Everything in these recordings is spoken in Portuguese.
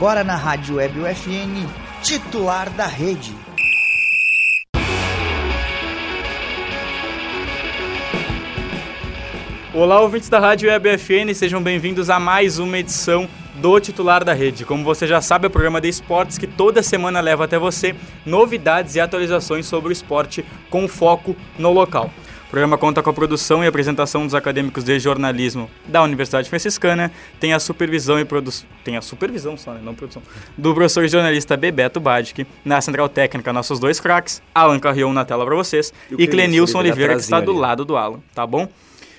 Agora na Rádio Web UFN, titular da rede. Olá, ouvintes da Rádio Web UFN, sejam bem-vindos a mais uma edição do titular da rede. Como você já sabe, é o programa de esportes que toda semana leva até você novidades e atualizações sobre o esporte com foco no local. O programa conta com a produção e apresentação dos acadêmicos de jornalismo da Universidade Franciscana, tem a supervisão e produção, tem a supervisão só, né, não produção, do professor jornalista Bebeto Badic, na central técnica nossos dois craques, Alan Carrion na tela para vocês e, e Clenilson Oliveira que está do lado do Alan, tá bom?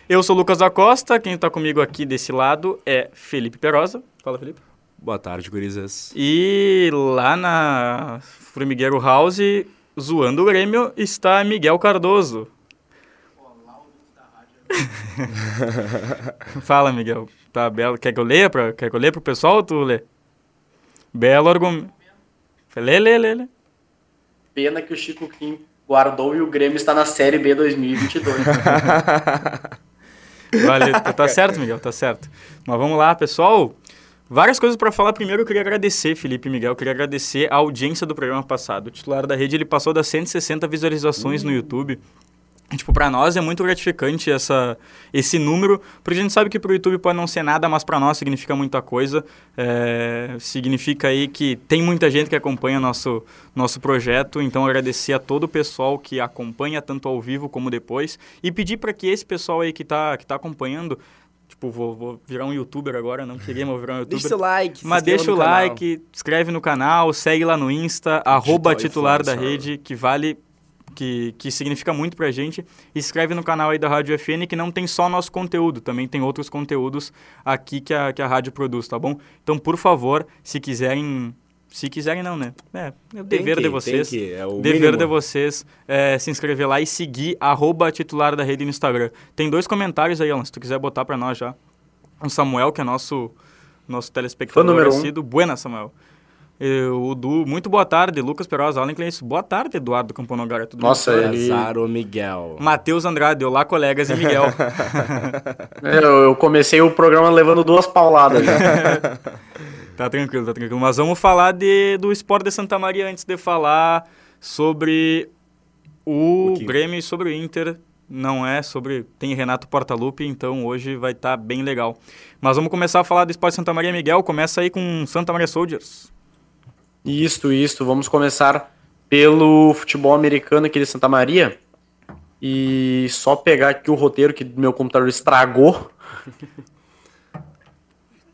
Eu sou Lucas da Costa, quem está comigo aqui desse lado é Felipe Perosa. Fala, Felipe. Boa tarde, gurizas. E lá na Formigueiro House, zoando o Grêmio, está Miguel Cardoso. Fala, Miguel. Tá belo. Quer que eu leia para Quer que eu leia pro pessoal ou tu lê? Belo argumento. Lê, lê, lê, lê. Pena que o Chico Kim guardou e o Grêmio está na Série B 2022. Valeu, tá, tá certo, Miguel, tá certo. Mas vamos lá, pessoal. Várias coisas para falar. Primeiro, eu queria agradecer, Felipe e Miguel, eu queria agradecer a audiência do programa passado. O titular da rede ele passou das 160 visualizações no YouTube. Tipo, para nós é muito gratificante essa, esse número, porque a gente sabe que para o YouTube pode não ser nada, mas para nós significa muita coisa. É, significa aí que tem muita gente que acompanha nosso, nosso projeto, então agradecer a todo o pessoal que acompanha tanto ao vivo como depois e pedir para que esse pessoal aí que está que tá acompanhando Tipo, vou, vou, virar um youtuber agora, não queria, mas vou virar um youtuber. Deixa o like, Mas deixa o like, canal. inscreve no canal, segue lá no Insta, arroba titular da rede, que vale que, que significa muito pra gente. Escreve no canal aí da Rádio FN que não tem só nosso conteúdo, também tem outros conteúdos aqui que a, que a rádio produz, tá bom? Então, por favor, se quiserem se quiserem não, né? É, é o dever que, de vocês. Que, é o dever mínimo. de vocês é, se inscrever lá e seguir arroba titular da rede no Instagram. Tem dois comentários aí, Alan, se tu quiser botar para nós já. O Samuel, que é nosso, nosso telespectador assíduo. Um. Buena, Samuel. O Du, muito boa tarde, Lucas Perosa, Alan Cleice. Boa tarde, Eduardo Camponogara. Tudo Nossa, ele... Lazaro Miguel. Matheus Andrade, olá, colegas, e Miguel. eu, eu, comecei o programa levando duas pauladas. tá tranquilo, tá tranquilo. Mas vamos falar de, do esporte de Santa Maria antes de falar sobre o, o Grêmio e sobre o Inter. Não é sobre. Tem Renato Portaluppi, então hoje vai estar tá bem legal. Mas vamos começar a falar do esporte Santa Maria, Miguel. Começa aí com Santa Maria Soldiers. Isto, isto. Vamos começar pelo futebol americano aqui de Santa Maria. E só pegar aqui o roteiro que meu computador estragou.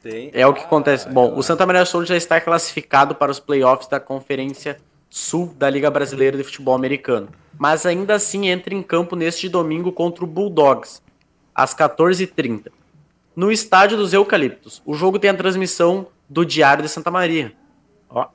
Tem. É o que acontece. Bom, o Santa Maria Sul já está classificado para os playoffs da Conferência Sul da Liga Brasileira de Futebol Americano. Mas ainda assim entra em campo neste domingo contra o Bulldogs, às 14h30. No estádio dos Eucaliptos. O jogo tem a transmissão do Diário de Santa Maria. Ó,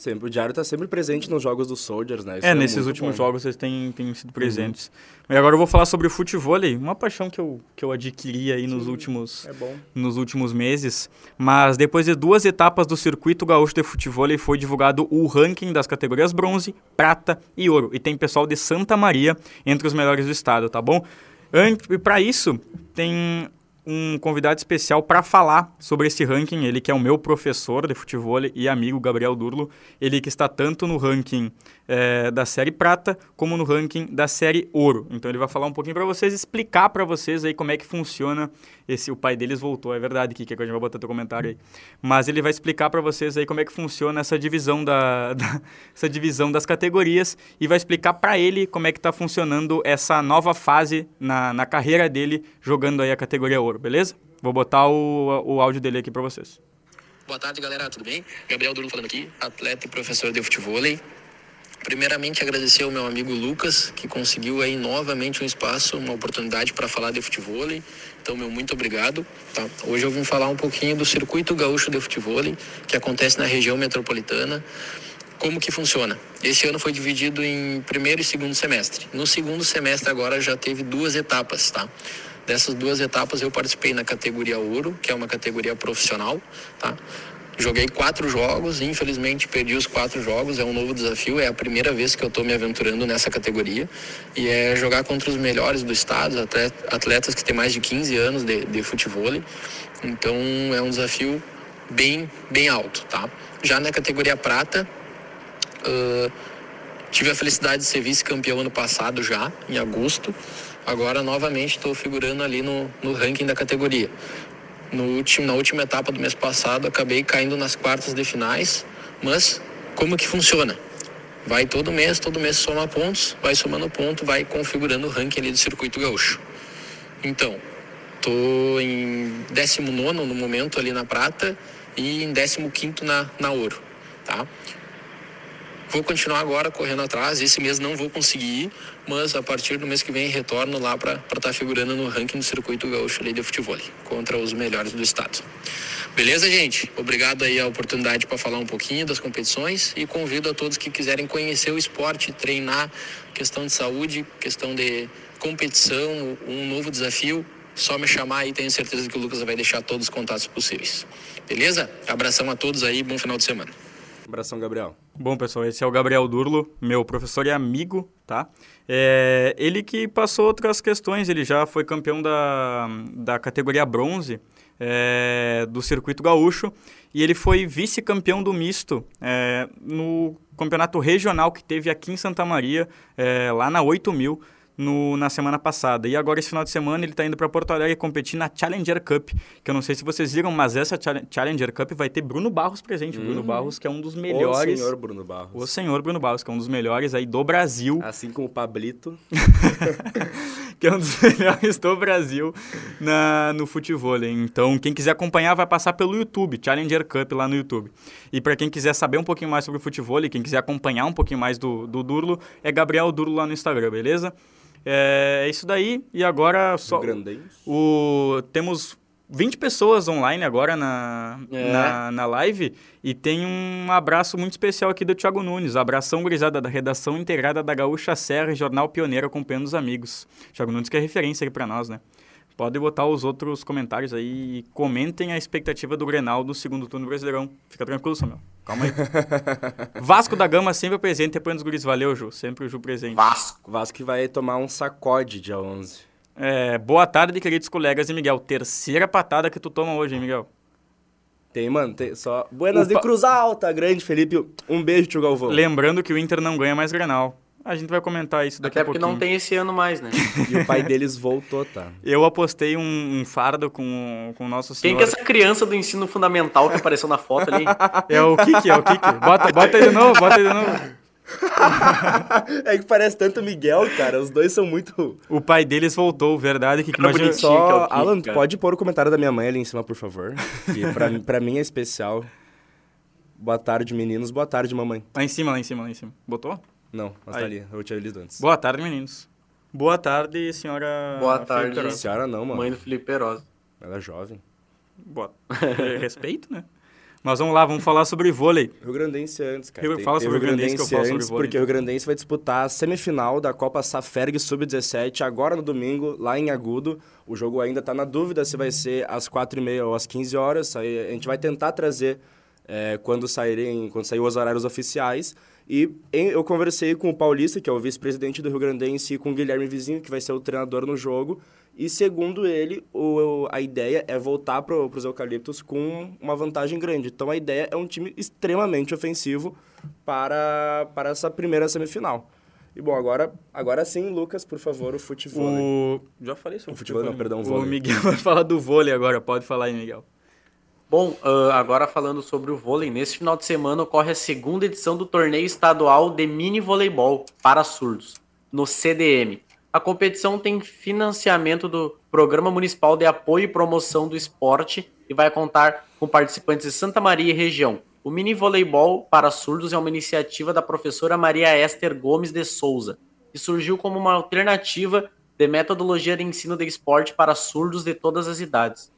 Sempre, o Diário está sempre presente nos jogos dos Soldiers, né? Isso é, é nesses últimos bom. jogos vocês têm, têm sido presentes. Uhum. E agora eu vou falar sobre o futebol, uma paixão que eu, que eu adquiri aí Sim, nos últimos, é nos últimos meses. Mas depois de duas etapas do circuito gaúcho de futebol, foi divulgado o ranking das categorias bronze, prata e ouro. E tem pessoal de Santa Maria entre os melhores do estado, tá bom? E para isso, tem um convidado especial para falar sobre esse ranking. Ele que é o meu professor de futebol e amigo Gabriel Durlo. Ele que está tanto no ranking é, da série prata como no ranking da série ouro. Então ele vai falar um pouquinho para vocês, explicar para vocês aí como é que funciona esse. O pai deles voltou, é verdade, que que a gente vai botar teu comentário aí. Mas ele vai explicar para vocês aí como é que funciona essa divisão da, da essa divisão das categorias e vai explicar para ele como é que está funcionando essa nova fase na, na carreira dele jogando aí a categoria ouro, beleza? Vou botar o, o áudio dele aqui para vocês. Boa tarde, galera, tudo bem? Gabriel Durlo falando aqui, atleta e professor de futebol. Primeiramente, agradecer ao meu amigo Lucas, que conseguiu aí novamente um espaço, uma oportunidade para falar de futebol. Então, meu muito obrigado. Tá? Hoje eu vim falar um pouquinho do Circuito Gaúcho de Futebol, que acontece na região metropolitana. Como que funciona? Esse ano foi dividido em primeiro e segundo semestre. No segundo semestre agora já teve duas etapas, tá? Dessas duas etapas eu participei na categoria ouro, que é uma categoria profissional, tá? Joguei quatro jogos, infelizmente perdi os quatro jogos, é um novo desafio, é a primeira vez que eu estou me aventurando nessa categoria. E é jogar contra os melhores do estado, atletas que têm mais de 15 anos de, de futebol. Então é um desafio bem, bem alto, tá? Já na categoria prata, uh, tive a felicidade de ser vice-campeão ano passado já, em agosto. Agora, novamente, estou figurando ali no, no ranking da categoria. No último, na última etapa do mês passado, acabei caindo nas quartas de finais, mas como que funciona? Vai todo mês, todo mês soma pontos, vai somando ponto, vai configurando o ranking ali do circuito gaúcho. Então, tô em 19 no momento ali na prata e em 15 na, na ouro, tá? Vou continuar agora correndo atrás. Esse mês não vou conseguir ir, mas a partir do mês que vem retorno lá para estar tá figurando no ranking do circuito gaúcho de futebol contra os melhores do estado. Beleza, gente? Obrigado aí a oportunidade para falar um pouquinho das competições e convido a todos que quiserem conhecer o esporte, treinar, questão de saúde, questão de competição, um novo desafio, só me chamar aí, tenho certeza que o Lucas vai deixar todos os contatos possíveis. Beleza? Abração a todos aí, bom final de semana. Abração, Gabriel. Bom, pessoal, esse é o Gabriel Durlo, meu professor e amigo, tá? É, ele que passou outras questões, ele já foi campeão da, da categoria bronze é, do circuito gaúcho e ele foi vice-campeão do misto é, no campeonato regional que teve aqui em Santa Maria, é, lá na 8000 mil no, na semana passada. E agora, esse final de semana, ele está indo para Porto Alegre competir na Challenger Cup, que eu não sei se vocês viram, mas essa Challenger Cup vai ter Bruno Barros presente. Uhum. Bruno Barros, que é um dos melhores. O senhor Bruno Barros. O senhor Bruno Barros, que é um dos melhores aí do Brasil. Assim como o Pablito. que é um dos melhores do Brasil na, no futebol. Então, quem quiser acompanhar, vai passar pelo YouTube, Challenger Cup lá no YouTube. E para quem quiser saber um pouquinho mais sobre o futebol, quem quiser acompanhar um pouquinho mais do, do Durlo, é Gabriel Durlo lá no Instagram, beleza? É, é isso daí. E agora só. O, temos 20 pessoas online agora na, é. na, na, live e tem um abraço muito especial aqui do Thiago Nunes. Abração gurizada da redação integrada da Gaúcha Serra, Jornal Pioneiro, acompanhando os amigos. Thiago Nunes que é referência aqui para nós, né? Pode botar os outros comentários aí e comentem a expectativa do Grenal do segundo turno Brasileirão. Fica tranquilo, Samuel. Calma aí. Vasco da Gama sempre presente, depois dos guris. Valeu, Ju. Sempre o Ju presente. Vasco. Vasco que vai tomar um sacode dia 11. É, boa tarde, queridos colegas e Miguel. Terceira patada que tu toma hoje, hein, Miguel? Tem, mano, tem só. Buenas Opa. de Cruz Alta, grande Felipe. Um beijo, tio Galvão. Lembrando que o Inter não ganha mais Grenal. A gente vai comentar isso daqui Até a pouquinho. porque não tem esse ano mais, né? e o pai deles voltou, tá? Eu apostei um, um fardo com, com o nosso senhor. Quem que é essa criança do ensino fundamental que apareceu na foto ali? É o Kiki, é o Kiki. Bota, bota ele de novo, bota ele de novo. é que parece tanto Miguel, cara. Os dois são muito. O pai deles voltou, verdade. Que, que imagina... Só, que é Alan, cara. pode pôr o comentário da minha mãe ali em cima, por favor. Que pra, pra mim é especial. Boa tarde, meninos. Boa tarde, mamãe. Lá em cima, lá em cima, lá em cima. Botou? Não, mas tá Aí. tá ali. Eu tinha lido antes. Boa tarde, meninos. Boa tarde, senhora. Boa tarde, senhora não, mano. Mãe do Felipe Perosa. Ela é jovem. Boa. Respeito, né? Mas vamos lá, vamos falar sobre vôlei. Rio Grandense antes, cara. Rio, tem, fala sobre o Rio Grandense que eu falo sobre vôlei. Porque o Rio Grandense vai disputar a semifinal da Copa Saferg Sub-17 agora no domingo, lá em Agudo. O jogo ainda está na dúvida se vai ser às 4h30 ou às 15 horas. Aí a gente vai tentar trazer é, quando saírem, quando sair os horários oficiais. E em, eu conversei com o Paulista, que é o vice-presidente do Rio Grandense, e com o Guilherme Vizinho, que vai ser o treinador no jogo. E segundo ele, o, a ideia é voltar para os Eucaliptos com uma vantagem grande. Então a ideia é um time extremamente ofensivo para, para essa primeira semifinal. E bom, agora, agora sim, Lucas, por favor, o futebol. O... Já falei sobre o futebol. não, perdão, o vôlei. O Miguel vai falar do vôlei agora, pode falar aí, Miguel. Bom, uh, agora falando sobre o vôlei, nesse final de semana ocorre a segunda edição do torneio estadual de mini voleibol para surdos, no CDM. A competição tem financiamento do Programa Municipal de Apoio e Promoção do Esporte e vai contar com participantes de Santa Maria e região. O mini voleibol para surdos é uma iniciativa da professora Maria Esther Gomes de Souza, que surgiu como uma alternativa de metodologia de ensino de esporte para surdos de todas as idades.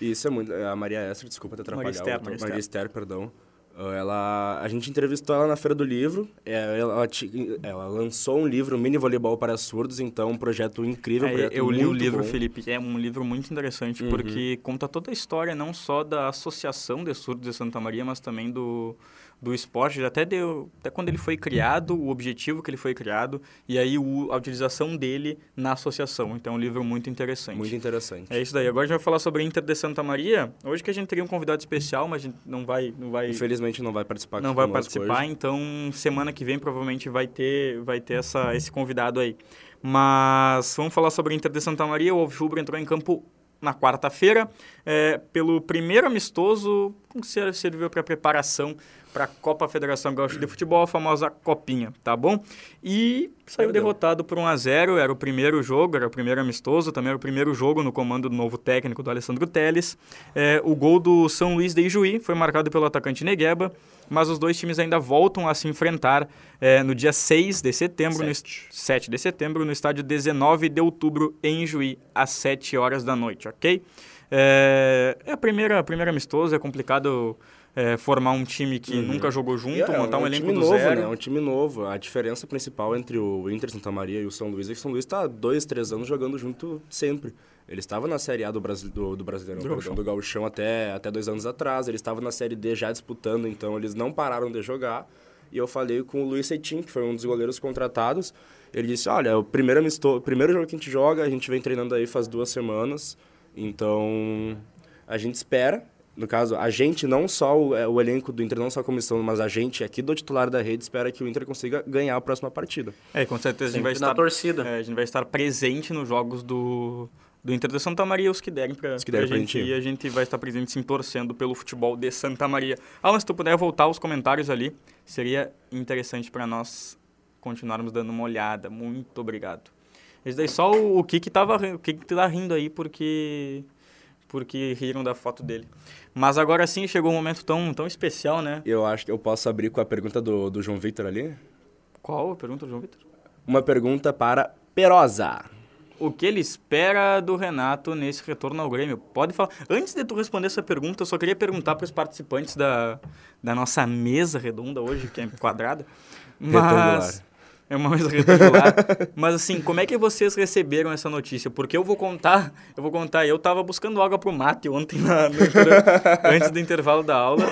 Isso é muito. A Maria Esther, desculpa te atrapalhar. Maria Esther, Maria. Maria Esther perdão. Ela, a gente entrevistou ela na Feira do Livro. é, Ela, ti- ela lançou um livro, Mini Voleibol para Surdos, então um projeto incrível. um É, projeto eu li o livro, bom. Felipe. É um livro muito interessante, Uhum. porque conta toda a história, não só da Associação de Surdos de Santa Maria, mas também do, do esporte. Até, deu, até quando ele foi criado, o objetivo que ele foi criado, e aí o- a utilização dele na associação. Então é um livro muito interessante. Muito interessante. É isso daí. Agora a gente vai falar sobre Inter de Santa Maria. Hoje que a gente teria um convidado especial, mas a gente não vai... Não vai Infelizmente não vai participar não vai participar, hoje. então semana que vem provavelmente vai ter, vai ter essa, esse convidado aí. Mas vamos falar sobre Inter de Santa Maria. O Alvirrubro entrou em campo na quarta-feira é, pelo primeiro amistoso ser- serviu para preparação para a Copa Federação Gaúcha de Futebol, a famosa Copinha, tá bom? E saiu Perdeu. derrotado por 1 a 0 era o primeiro jogo, era o primeiro amistoso, também era o primeiro jogo no comando do novo técnico do Alessandro Teles. É, o gol do São Luís de Ijuí foi marcado pelo atacante Negueba, mas os dois times ainda voltam a se enfrentar é, no dia 6 de setembro, no, est- 7 de setembro, no estádio 19 de outubro, em Ijuí, às 7 horas da noite, ok? É, é a primeira, a primeira amistoso, é complicado é, formar um time que nunca jogou junto, é, montar um, elenco time do novo, zero. né? É um time novo. A diferença principal entre o Inter Santa Maria e o São Luís é que o São Luís está dois, três anos jogando junto sempre. Ele estava na Série A do, Brasi do, do Brasileirão, Do perdão, Gauchão. do Gauchão até, até dois anos atrás. Ele estava na Série D já disputando, então eles não pararam de jogar. E eu falei com o Luiz Seitin, que foi um dos goleiros contratados. Ele disse, olha, é o primeiro, amisto... primeiro jogo que a gente joga, a gente vem treinando aí faz duas semanas. Então, a gente espera. No caso, a gente, não só o, é, o elenco do Inter, não só a comissão, mas a gente aqui do titular da rede espera que o Inter consiga ganhar a próxima partida. É, com certeza a gente vai estar torcida. é, a gente vai estar presente nos jogos do, do Inter de Santa Maria, os que derem para que derem a gente ir, a gente vai estar presente sim torcendo pelo futebol de Santa Maria. Alan, se tu puder voltar aos comentários ali, seria interessante para nós continuarmos dando uma olhada. Muito obrigado. Esse daí só o, o Kiki tava ri- o Kiki tá rindo aí porque porque riram da foto dele. Mas agora sim chegou um momento tão tão especial, né? Eu acho que eu posso abrir com a pergunta do, do João Victor ali. Qual a pergunta, João Vitor? Uma pergunta para Perosa. O que ele espera do Renato nesse retorno ao Grêmio? Pode falar. Antes de tu responder essa pergunta, eu só queria perguntar para os participantes da, da nossa mesa redonda hoje, que é quadrada. Mas, é uma mesa retangular. Mas assim, como é que vocês receberam essa notícia? Porque eu vou contar, eu vou contar, eu tava buscando água pro mate ontem na- antes do intervalo da aula.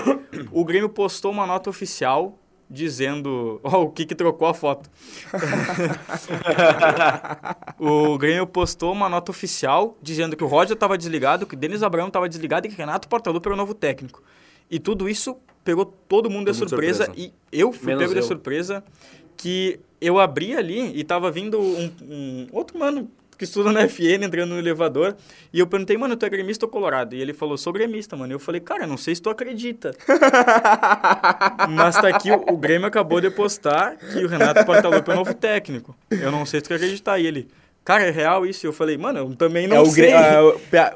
O Grêmio postou uma nota oficial dizendo, ó, o que que trocou a foto. O Grêmio postou uma nota oficial dizendo que o Roger estava desligado, que o Denis Abraão estava desligado e que Renato Portaluppi era o novo técnico. E tudo isso pegou todo mundo de Todo de surpresa, surpresa. e eu fui Menos pego de eu. surpresa que eu abri ali e tava vindo um, um outro mano que estuda na FN entrando no elevador e eu perguntei, mano, tu é gremista ou colorado? E ele falou, sou gremista, mano. E eu falei, cara, não sei se tu acredita. Mas tá aqui, o, o Grêmio acabou de postar que o Renato Portaluppi é o novo técnico. Eu não sei se tu quer acreditar. E ele, cara, é real isso? E eu falei, mano, eu também não é sei. É,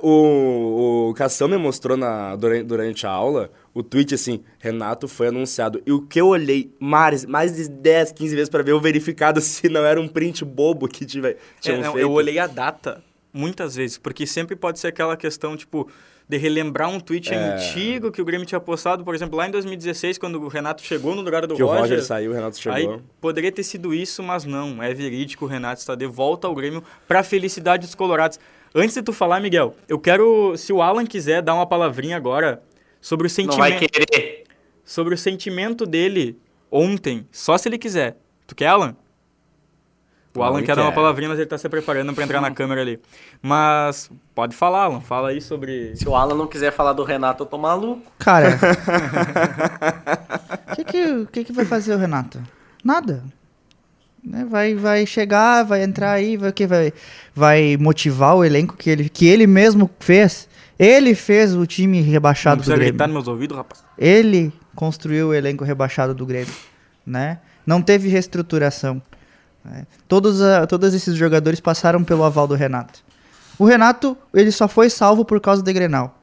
o, o, o Cação me mostrou na, durante, durante a aula o tweet assim: Renato foi anunciado. E o que eu olhei mais, mais de 10, 15 vezes para ver o verificado se não era um print bobo que tive, É, tinham não, feito. eu olhei a data muitas vezes, porque sempre pode ser aquela questão, tipo, de relembrar um tweet É. antigo que o Grêmio tinha postado, por exemplo, lá em 2016, quando o Renato chegou no lugar do Que o Roger. Roger saiu, o Renato chegou. Aí poderia ter sido isso, mas não. É verídico, o Renato está de volta ao Grêmio para felicidade dos colorados. Antes de tu falar, Miguel, eu quero, se o Alan quiser dar uma palavrinha agora sobre o Não vai sentimento, querer. sobre o sentimento dele ontem, só se ele quiser. Tu quer, Alan? O Alan quer dar uma palavrinha, mas ele tá se preparando para entrar na câmera ali. Mas pode falar, Alan. Fala aí sobre. Se o Alan não quiser falar do Renato, eu tô maluco. Cara, o que, que, que, que vai fazer o Renato? Nada. Né, Vai, vai chegar, vai entrar aí, vai, o que vai, vai motivar o elenco que ele, que ele mesmo fez. Ele fez o time Não rebaixado do Grêmio. gritar nos meus ouvidos, rapaz. Ele construiu o elenco rebaixado do Grêmio, né? Não teve reestruturação. Né? Todos, a- todos esses jogadores passaram pelo aval do Renato. O Renato, ele só foi salvo por causa do Grenal.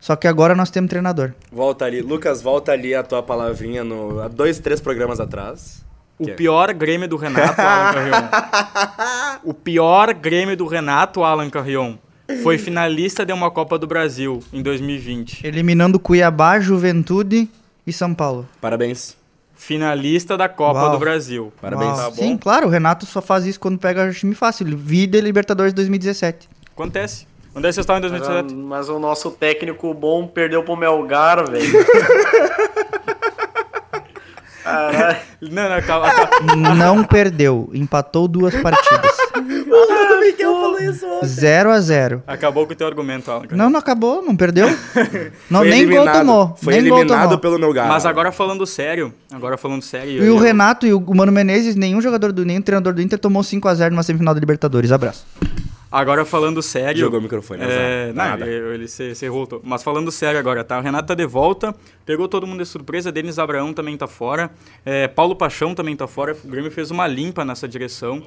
Só que agora nós temos treinador. Volta ali. Lucas, volta ali a tua palavrinha no, há dois, três programas atrás. O Que é- pior Grêmio do Renato, Alan Carrion. o pior Grêmio do Renato, Alan Carrion, foi finalista de uma Copa do Brasil em 2020. Eliminando Cuiabá, Juventude E São Paulo? Parabéns. Finalista da Copa Uau. do Brasil. Parabéns. Tá Sim, claro, o Renato só faz isso quando pega time fácil. Vida Libertadores 2017. Acontece. Onde é que vocês estavam em Mas, 2017? a- mas o nosso técnico bom perdeu pro Melgar, velho. Caralho. Não, não, calma, calma. Não perdeu, empatou duas partidas. O Miguel falou isso. 0 a 0 Acabou com o teu argumento, Alan. Não, não acabou, não perdeu. Não, nem gol tomou. Foi nem gol eliminado tomou. pelo Melgar. Mas agora falando sério, agora falando sério... E o Renato e o Mano Menezes, nenhum jogador do nenhum treinador do Inter tomou 5 a 0 numa semifinal da Libertadores. Abraço. Agora falando sério... Jogou o microfone, É, não, Nada. ele, ele se, se voltou. Mas falando sério agora, tá? O Renato tá de volta, pegou todo mundo de surpresa, Denis Abraão também tá fora, é, Paulo Paixão também tá fora, o Grêmio fez uma limpa nessa direção.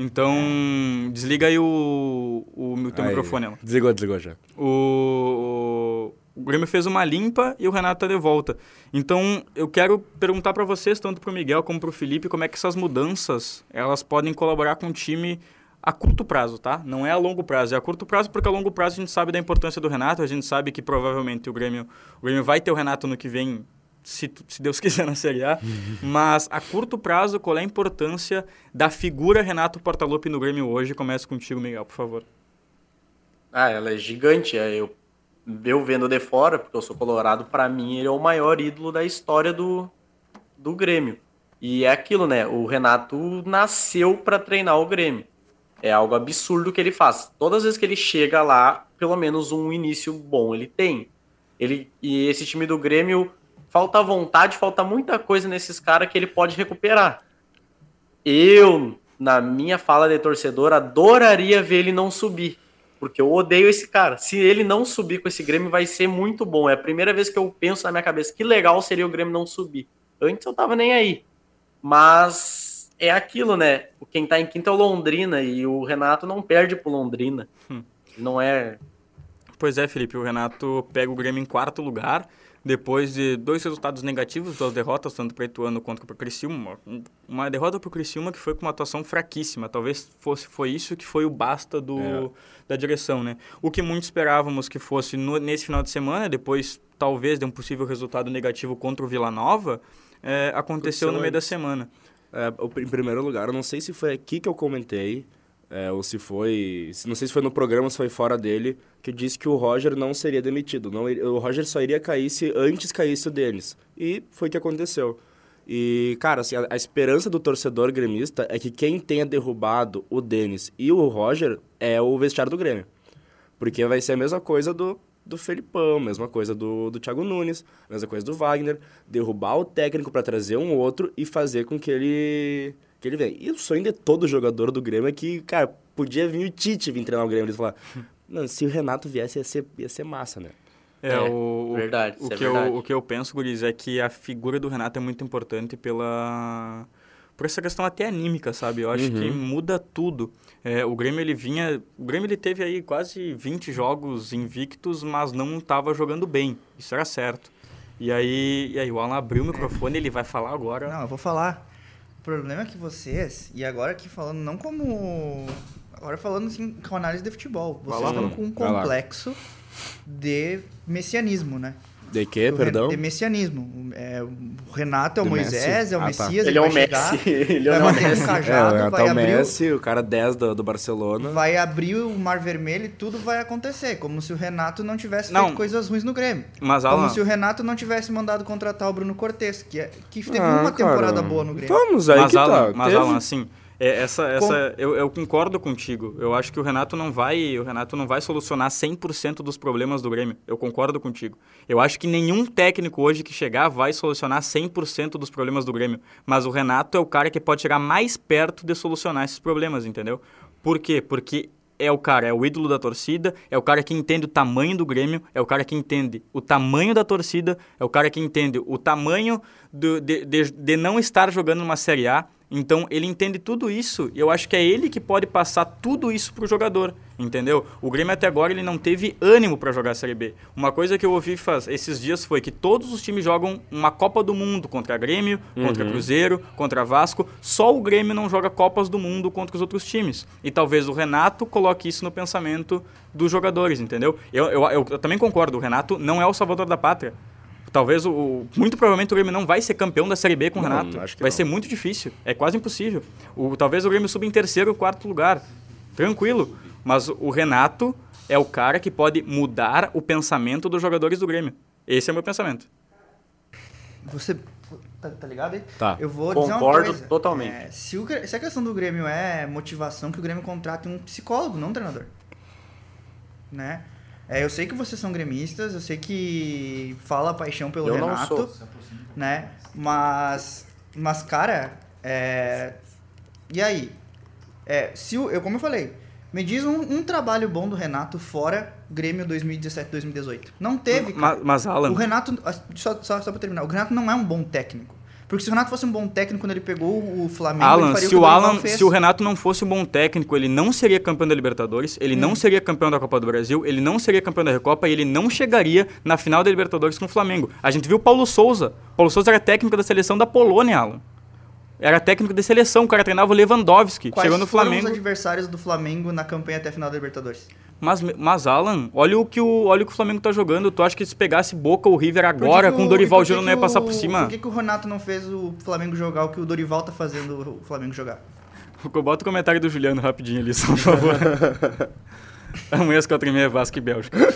Então, desliga aí o, o, o teu Aí. microfone, Alan. Desligou, desligou já. O, o Grêmio fez uma limpa e o Renato tá de volta. Então, eu quero perguntar para vocês, tanto pro Miguel como pro Felipe, como é que essas mudanças, elas podem colaborar com o time a curto prazo, tá? Não é a longo prazo, é a curto prazo porque a longo prazo a gente sabe da importância do Renato, a gente sabe que provavelmente o Grêmio, o Grêmio vai ter o Renato no que vem, se, se Deus quiser na Série A, mas a curto prazo, qual é a importância da figura Renato Portaluppi no Grêmio hoje? Começa contigo, Miguel, por favor. Ah, ela é gigante. é, Eu, eu vendo de fora, porque eu sou colorado, pra mim ele é o maior ídolo da história do, do Grêmio. E é aquilo, né? O Renato nasceu pra treinar o Grêmio. É algo absurdo que ele faz. Todas as vezes que ele chega lá, pelo menos um início bom ele tem. Ele e esse time do Grêmio falta vontade, falta muita coisa nesses caras que ele pode recuperar. Eu, na minha fala de torcedor, adoraria ver ele não subir. Porque eu odeio esse cara. Se ele não subir com esse Grêmio, vai ser muito bom. É a primeira vez que eu penso na minha cabeça que legal seria o Grêmio não subir. Antes eu tava nem aí. Mas é aquilo, né? Quem tá em quinto é o Londrina e o Renato não perde pro Londrina. Não é. Pois é, Felipe, o Renato pega o Grêmio em quarto lugar, depois de dois resultados negativos, duas derrotas, tanto para o Ituano quanto para o Criciúma. Uma derrota para o Criciúma que foi com uma atuação fraquíssima, talvez fosse foi isso que foi o basta do, É. da direção, né? O que muito esperávamos que fosse no- nesse final de semana, depois talvez de um possível resultado negativo contra o Vila Nova, é, aconteceu no meio da semana. É, em primeiro lugar, eu não sei se foi aqui que eu comentei, é, ou se foi. Não sei se foi no programa ou se foi fora dele, que disse que o Roger não seria demitido. Não, o Roger só iria cair se antes caísse o Denis. E foi o que aconteceu. E, cara, assim, a, a esperança do torcedor gremista é que quem tenha derrubado o Denis e o Roger é o vestiário do Grêmio. Porque vai ser a mesma coisa do, do Felipão, mesma coisa do, do Thiago Nunes, mesma coisa do Wagner. Derrubar o técnico para trazer um outro e fazer com que ele que ele venha. E o sonho de todo jogador do Grêmio é que, cara, podia vir o Tite vir treinar o Grêmio e falar, mano, se o Renato viesse ia ser, ia ser massa, né? É, É, o, o- verdade, O, isso é que eu, verdade. o que eu penso, Guris, é que a figura do Renato é muito importante pela por essa questão até anímica, sabe? Eu acho que muda tudo. É, o Grêmio ele vinha, o Grêmio ele teve aí quase 20 jogos invictos, mas não estava jogando bem. Isso era certo. E aí, e aí o Alan abriu o microfone, ele vai falar agora. Não, eu vou falar. O problema é que vocês, e agora aqui falando não como. Agora falando assim com análise de futebol, vocês estão com um complexo de messianismo, né? De quê, Do perdão? De messianismo. É, o Renato é o Do Moisés, Messi? é o Ah, tá. Messias, Ele é o chegar, Messi. Ele é vai o Messi. um cajado, é, vai até o abrir, o- Messi, o cara 10 do, do Barcelona. vai abrir o Mar Vermelho e tudo vai acontecer. Como se o Renato não tivesse Não. feito coisas ruins no Grêmio. Mas Como Alan, se o Renato não tivesse mandado contratar o Bruno Cortes, que, é, que teve Ah, uma temporada cara. boa no Grêmio. Vamos aí mas que Alan, tá. mas Teve- Alan, assim, é, essa, essa, eu, eu concordo contigo. Eu acho que o Renato não vai, o Renato não vai solucionar 100% dos problemas do Grêmio. Eu concordo contigo. Eu acho que nenhum técnico hoje que chegar vai solucionar 100% dos problemas do Grêmio. Mas o Renato é o cara que pode chegar mais perto de solucionar esses problemas, entendeu? Por quê? Porque é o cara, é o ídolo da torcida, é o cara que entende o tamanho do Grêmio, é o cara que entende o tamanho da torcida, é o cara que entende o tamanho do- de, de, de não estar jogando numa Série A. Então ele entende tudo isso e eu acho que é ele que pode passar tudo isso pro jogador, entendeu? O Grêmio até agora ele não teve ânimo para jogar a Série B. Uma coisa que eu ouvi faz, esses dias foi que todos os times jogam uma Copa do Mundo contra Grêmio, contra Cruzeiro, contra Vasco. Só o Grêmio não joga Copas do Mundo contra os outros times. E talvez o Renato coloque isso no pensamento dos jogadores, entendeu? Eu, eu, eu, eu também concordo, o Renato não é o salvador da pátria. Talvez o, Muito provavelmente o Grêmio não vai ser campeão da Série B com o Não, Renato. acho que vai não. ser muito difícil. É quase impossível. O, talvez o Grêmio suba em terceiro ou quarto lugar. Tranquilo. Mas o Renato é o cara que pode mudar o pensamento dos jogadores do Grêmio. Esse é o meu pensamento. Você. Tá, tá ligado aí? Tá. Eu vou dizer uma Concordo coisa. totalmente. É, se, o se a questão do Grêmio é motivação, que o Grêmio contrate um psicólogo, não um treinador. Né? É, eu sei que vocês são gremistas, eu sei que fala paixão pelo Eu não Renato. sou. Né? Mas. Mas, cara, é. E aí? É, se o, eu, como eu falei, me diz um, um trabalho bom do Renato fora Grêmio 2017-2018. Não teve, cara. Mas, mas Alan, O Renato, só, só, só pra terminar, o Renato não é um bom técnico. Porque se o Renato fosse um bom técnico quando ele pegou o Flamengo, ele Alan, se o o, Alan, se o Renato não fosse um bom técnico, ele não seria campeão da Libertadores, ele Hum. não seria campeão da Copa do Brasil, ele não seria campeão da Recopa e ele não chegaria na final da Libertadores com o Flamengo. A gente viu o Paulo Souza. Paulo Souza era técnico da seleção da Polônia, Alan. Era técnico de seleção, o cara treinava o Lewandowski, Quais chegou no foram Flamengo. os adversários do Flamengo na campanha até a final da Libertadores? Mas, mas Alan, olha o, que o, olha o que o Flamengo tá jogando. Tu acha que se pegasse Boca ou River agora, com o Dorival Júnior não ia passar por cima? Por que, que o Renato não fez o Flamengo jogar o que o Dorival tá fazendo o Flamengo jogar? Bota o comentário do Juliano rapidinho ali, só por favor. Amanhã às quatro e meia, Vasco e Bélgica.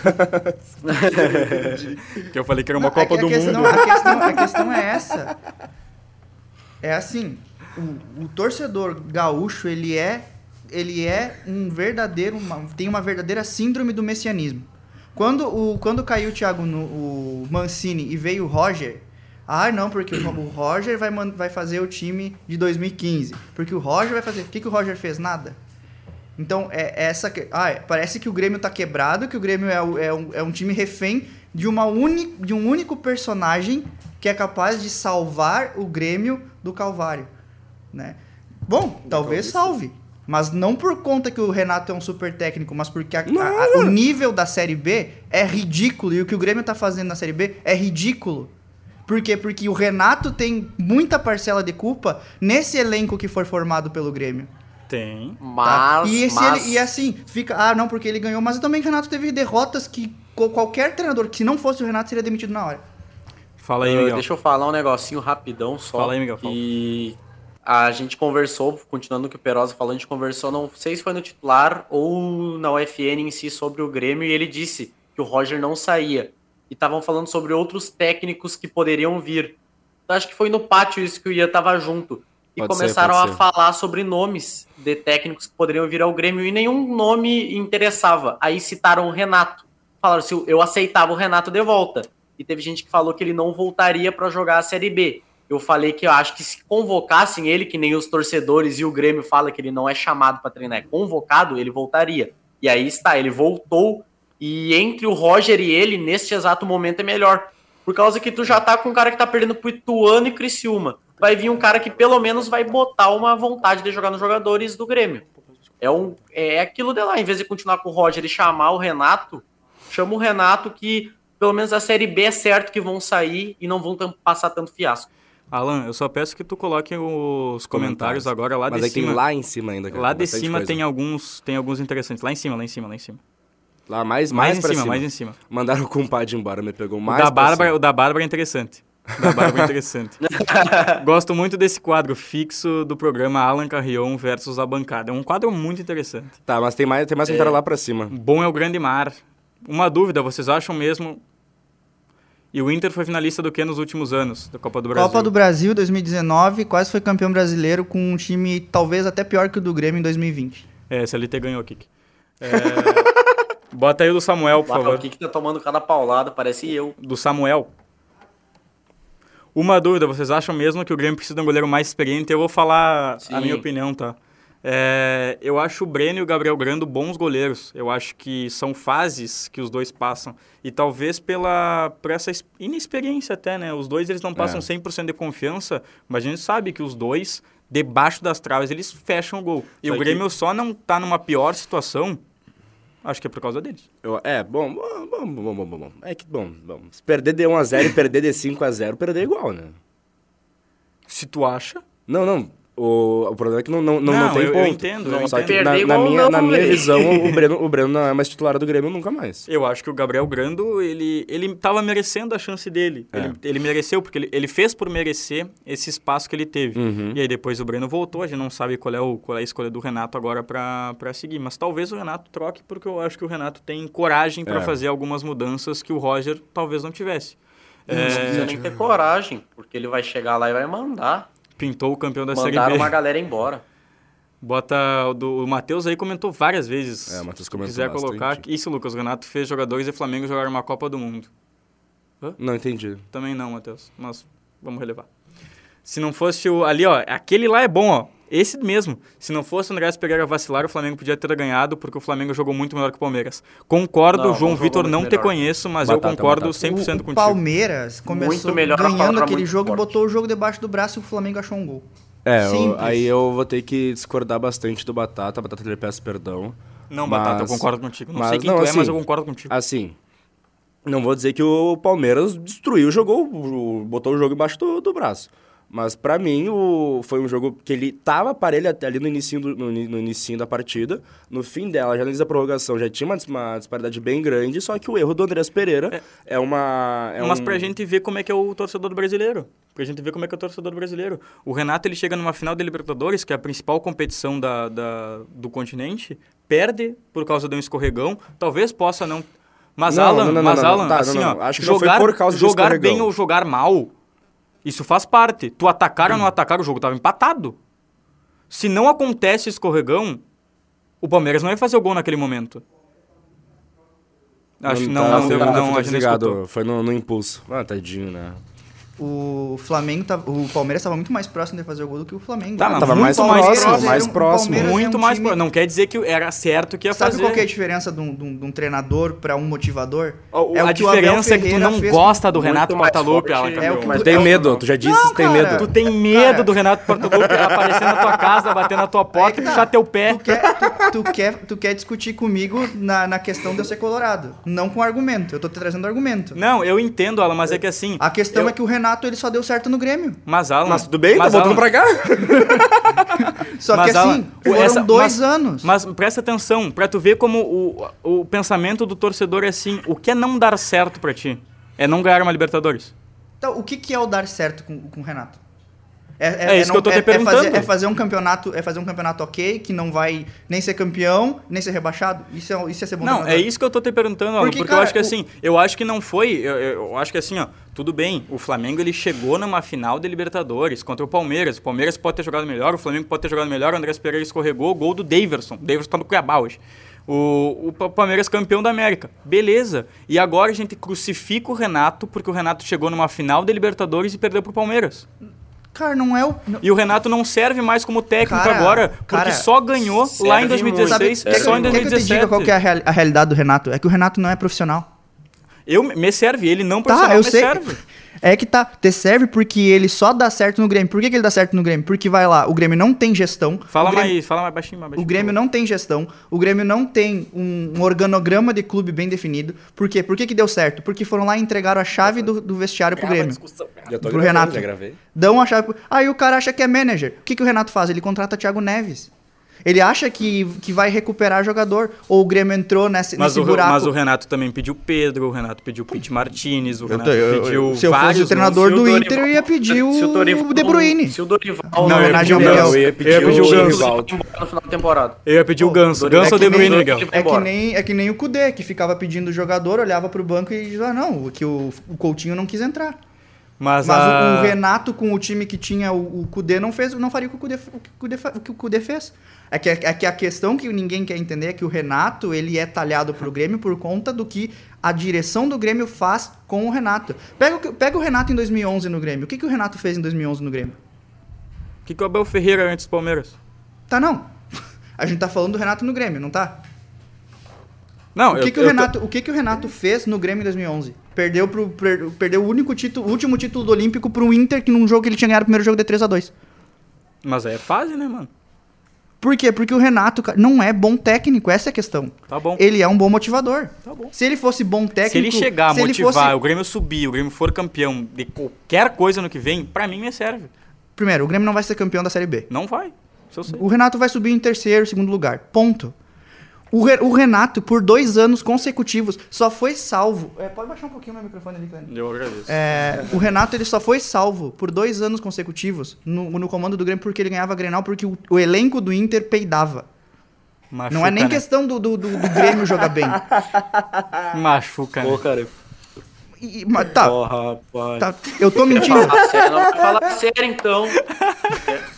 que eu falei que era uma Não, é Copa que do a questão, Mundo. A questão, a questão é essa. É assim, o, o torcedor gaúcho, ele é ele é um verdadeiro, uma- tem uma verdadeira síndrome do messianismo. Quando, o, quando caiu o Thiago no, o Mancini e veio o Roger, ah, não, porque o, Roger vai, vai fazer o time de 2015. Porque o Roger vai fazer. O que, que o Roger fez? Nada. Então, é essa. que- Ah, é, parece que o Grêmio tá quebrado, que o Grêmio é, é um, é um time refém de, uma uni, de um único personagem que é capaz de salvar o Grêmio do Calvário. Né? Bom, talvez salve. Mas não por conta que o Renato é um super técnico, mas porque a- a- a- o nível da Série B é ridículo. E o que o Grêmio tá fazendo na Série B é ridículo. Por quê? Porque o Renato tem muita parcela de culpa nesse elenco que foi formado pelo Grêmio. Tem. Tá? Mas, e, esse mas- ele- e assim, fica, ah, não, porque ele ganhou, mas também o Renato teve derrotas que qualquer treinador que se não fosse o Renato seria demitido na hora. Fala aí, Ah, Miguel. Deixa eu falar um negocinho rapidão só. Fala aí, Miguel, fala. E a gente conversou, continuando o que o Perosa falou, a gente conversou, não sei se foi no titular ou na UFN em si sobre o Grêmio, e ele disse que o Roger não saía. E estavam falando sobre outros técnicos que poderiam vir. Então, acho que foi no pátio isso que o Ian tava junto. E Pode ser, começaram pode a ser. falar sobre nomes de técnicos que poderiam vir ao Grêmio e nenhum nome interessava. Aí citaram o Renato. Falaram se eu aceitava o Renato de volta. E teve gente que falou que ele não voltaria para jogar a Série B. Eu falei que eu acho que se convocassem ele, que nem os torcedores e o Grêmio fala que ele não é chamado para treinar, é convocado, ele voltaria. E aí está, ele voltou. E entre o Roger e ele, neste exato momento, é melhor. Por causa que tu já tá com um cara que tá perdendo pro Ituano e Criciúma. Vai vir um cara que pelo menos vai botar uma vontade de jogar nos jogadores do Grêmio. É, um, é aquilo de lá, em vez de continuar com o Roger e chamar o Renato, chama o Renato que pelo menos a Série B é certo que vão sair e não vão passar tanto fiasco. Alan, eu só peço que tu coloque os comentários Comentários. agora lá Mas de aí cima. tem lá em cima ainda. cara, Lá de cima coisa. tem alguns, tem alguns interessantes. Lá em cima, lá em cima, lá em cima. Lá mais, Mais, mais, em cima, cima, mais em cima. Mandaram o compadre embora, me pegou O mais da, pra Bárbara, cima. o da Bárbara é interessante. O da Bárbara é interessante. Gosto muito desse quadro fixo do programa Alan Carrion versus a bancada. É um quadro muito interessante. Tá, mas tem mais, tem mais comentário lá pra cima. Bom é o grande mar. Uma dúvida, vocês acham mesmo... E o Inter foi finalista do que nos últimos anos da Copa do Brasil? Copa do Brasil 2019, quase foi campeão brasileiro com um time talvez até pior que o do Grêmio em 2020. É, CLT ganhou, Kik. É... Bota aí o do Samuel, por Lá, favor. o que que tá tomando cada paulada, parece eu. do Samuel. Uma dúvida, vocês acham mesmo que o Grêmio precisa de um goleiro mais experiente? Eu vou falar Sim. a minha opinião, tá? É, eu acho o Breno e o Gabriel Grando bons goleiros. Eu acho que são fases que os dois passam. E talvez pela por essa es- inexperiência até, né? Os dois eles não passam É. 100% de confiança, mas a gente sabe que os dois, debaixo das traves, eles fecham o gol. E Só o que- Grêmio só não tá numa pior situação, acho que é por causa deles. Eu- é, bom, bom, bom, bom, bom, bom, bom. É que, bom, bom. Se perder de 1x0 e perder de 5x0, perder é igual, né? Se tu acha, Não, não. O, o problema é que não, não, não, Não, não tem eu- ponto. eu entendo, eu Só entendo. que na, Perder na minha, não, na minha visão, o Breno, o Breno não é mais titular do Grêmio nunca mais. Eu acho que o Gabriel Grando, ele, ele tava merecendo a chance dele. É. Ele, ele mereceu, porque ele, ele fez por merecer esse espaço que ele teve. Uhum. E aí depois o Breno voltou, a gente não sabe qual é, o, qual é a escolha do Renato agora pra pra seguir. Mas talvez o Renato troque, porque eu acho que o Renato tem coragem pra É. fazer algumas mudanças que o Roger talvez não tivesse. Não precisa É, nem ter coragem, porque ele vai chegar lá e vai mandar. Pintou o campeão da Série Mandar B. uma galera embora. Bota o do o Matheus aí comentou várias vezes. É, o Matheus Se comentou quiser bastante. colocar. Isso, Lucas, o Renato fez jogadores e Flamengo jogar uma Copa do Mundo. Não entendi. Também não, Matheus. Mas vamos relevar. Se não fosse o. Ali, ó. Aquele lá é bom, ó. Esse mesmo. Se não fosse o Andrés Pereira vacilar, o Flamengo podia ter ganhado, porque o Flamengo jogou muito melhor que o Palmeiras. Concordo, Não, João Vitor, não te melhor. conheço, mas eu Batata, concordo batata. 100% o, o contigo. Palmeiras começou ganhando aquele jogo, forte. botou o jogo debaixo do braço e o Flamengo achou um gol. É, eu- Simples. aí eu vou ter que discordar bastante do Batata. Batata lhe peço perdão. Não, Mas- Batata, eu concordo contigo. Não mas sei quem não, tu é, assim, mas eu concordo contigo. Assim, não vou dizer que o Palmeiras destruiu, jogou, botou o jogo embaixo do, do braço. Mas pra mim o, foi um jogo que ele tava parelho até ali no início no, no inicinho da partida. No fim dela, já antes da prorrogação, já tinha uma, uma disparidade bem grande, só que o erro do Andrés Pereira é, uma... É Mas um, pra gente ver como é que é o torcedor brasileiro. Pra gente ver como é que é o torcedor brasileiro. O Renato, ele chega numa final da Libertadores, que é a principal competição da, da- do continente, perde por causa de um escorregão. Talvez possa não... Mas, Não, Alan, não, não, mas. Alan, Tá, assim, ó, jogar, por causa do jogar bem ou jogar mal, isso faz parte. Tu atacar ou não atacar, o jogo tava empatado. Se não acontece escorregão, o Palmeiras não ia fazer o gol naquele momento. Acho que não, tá- não, deu- tá- não, tá a gente não desligado, escutou. Foi no, no impulso. Ah, tadinho, né? O Flamengo tava, o Palmeiras estava muito mais próximo de fazer o gol do que o Flamengo. Tá, mas tava muito mais mais próximo, próximo, mais um- próximo. Palmeiras é Muito um mais. time- pro- Não quer dizer que era certo que ia Sabe fazer. qual que é a diferença de um, de um- de um treinador para um motivador? O- é a o Abel diferença é que tu não gosta do muito Renato Portaluppi, Alan é o Campeão. que- Mas Tem medo, tu já disse Não, que tem cara. medo. Tu tem medo Cara. do Renato Portaluppi aparecer na tua casa, bater na tua porta e tá. puxar teu pé. Tu quer, tu, tu quer, tu quer discutir comigo na, na questão de eu ser colorado. Não com argumento. Eu tô te trazendo argumento. Não, eu entendo, Alan, mas é que assim. A questão é que o Renato ele só deu certo no Grêmio. Mas, Alan. Mas tudo bem, tá mas, voltando Alan, pra cá. Só Mas, que assim, Alan, foram essa- dois mas- anos. Mas presta atenção, pra tu ver como o, o pensamento do torcedor é assim: o que é não dar certo pra ti? É não ganhar uma Libertadores. Então, o que, que é o dar certo com, com o Renato? É isso que eu tô te perguntando. fazer, é fazer um campeonato, é fazer um campeonato ok, que não vai nem ser campeão, nem ser rebaixado. Isso é, isso é ser bom Não, é isso que eu tô te perguntando, Alan, Porque, porque, eu cara, acho que o- assim, eu acho que não foi, eu, eu- eu acho que assim, ó, tudo bem, o Flamengo ele chegou numa final de Libertadores contra o Palmeiras, o Palmeiras pode ter jogado melhor, o Flamengo pode ter jogado melhor, o Andrés Pereira escorregou, o gol do Daverson, o Daverson tá no Cuiabá hoje. O, o Pa- Palmeiras campeão da América. Beleza. E agora a gente crucifica o Renato porque o Renato chegou numa final de Libertadores e perdeu pro Palmeiras. Cara, não é o. E o Renato não serve mais como técnico Cara, agora, porque cara, só ganhou lá em serve 2016, Sabe, quer, só que, em quer que eu te 2017. diga qual que é a, real- a realidade do Renato? É que o Renato não é profissional. Eu, me serve, ele não profissional Tá, eu me sei. serve. É que tá, te serve porque ele só dá certo no Grêmio. Por que, que ele dá certo no Grêmio? Porque vai lá, o Grêmio não tem gestão. Fala o Grêmio, mais, fala mais baixinho, mais baixinho. O Grêmio não tem gestão, o Grêmio não tem um, um organograma de clube bem definido. Por quê? Por que, que deu certo? Porque foram lá e entregaram a chave do, do vestiário pro Grêmio. Já tô Pro gravando, Renato. já gravei. Dão a chave. pro- Aí o cara acha que é manager. O que, que o Renato faz? Ele contrata Thiago Neves. Ele acha que, que vai recuperar jogador. Ou o Grêmio entrou nesse, Mas nesse o, buraco. mas o Renato também pediu Pedro, o Renato pediu Pete Martinez, o Eu Renato tô- eu- pediu eu- se eu fosse vários o treinador do o Inter, eu ia pedir o, Dorival- o De Bruyne. Se o Dorival Não, não, ao tivesse- Miguel. Eu ia Eu ia pedir pedir o o Ganso. No final da temporada. Eu ia pedir o Ganso, Dorival- Ganso ou é De que Bruyne, nem- Miguel? É que, nem, é que nem o Kudê, que ficava pedindo o jogador, olhava pro banco e dizia, ah, não, que o, o Coutinho não quis entrar. Mas, Mas o, a... o Renato, com o time que tinha o, o Kudê, não, fez, não faria o que o Kudê, o que o Kudê, fa- o que o Kudê fez. É que, é que a questão que ninguém quer entender é que o Renato, ele é talhado pro Grêmio por conta do que a direção do Grêmio faz com o Renato. Pega o, pega o Renato em 2011 no Grêmio. O que, que o Renato fez em 2011 no Grêmio? O que, que o Abel Ferreira antes do Palmeiras? Tá, não. A gente tá falando do Renato no Grêmio, não tá? Não, O que, eu, que o, Renato, o que, que o Renato fez no Grêmio em 2011? Perdeu, pro, per- perdeu o único título, último título do Olímpico pro Inter, que num jogo que ele tinha ganhado o primeiro jogo de 3 a 2 tô- Mas aí é fase, né, mano? Por quê? Porque o Renato não é bom técnico, essa é a questão. Tá bom. Ele é um bom motivador. Tá bom. Se ele fosse bom técnico... Se ele chegar a se motivar, fosse- o Grêmio subir, o Grêmio for campeão de qualquer coisa no que vem, pra mim me serve. Primeiro, o Grêmio não vai ser campeão da Série B. Não vai. O Renato vai subir em terceiro, segundo lugar. Ponto. O, Re- o Renato, por dois anos consecutivos, só foi salvo. É, pode baixar um pouquinho meu microfone ali, Clênio. Eu agradeço. É, o Renato ele só foi salvo por dois anos consecutivos no, no comando do Grêmio porque ele ganhava Grenal porque o, o elenco do Inter peidava. Machuca, não é nem né? questão do, do, do- do Grêmio jogar bem. Machuca, Pô, né? cara. E- mas tá, Ó, rapaz. tá, eu tô mentindo. Fala sério, falar sério então.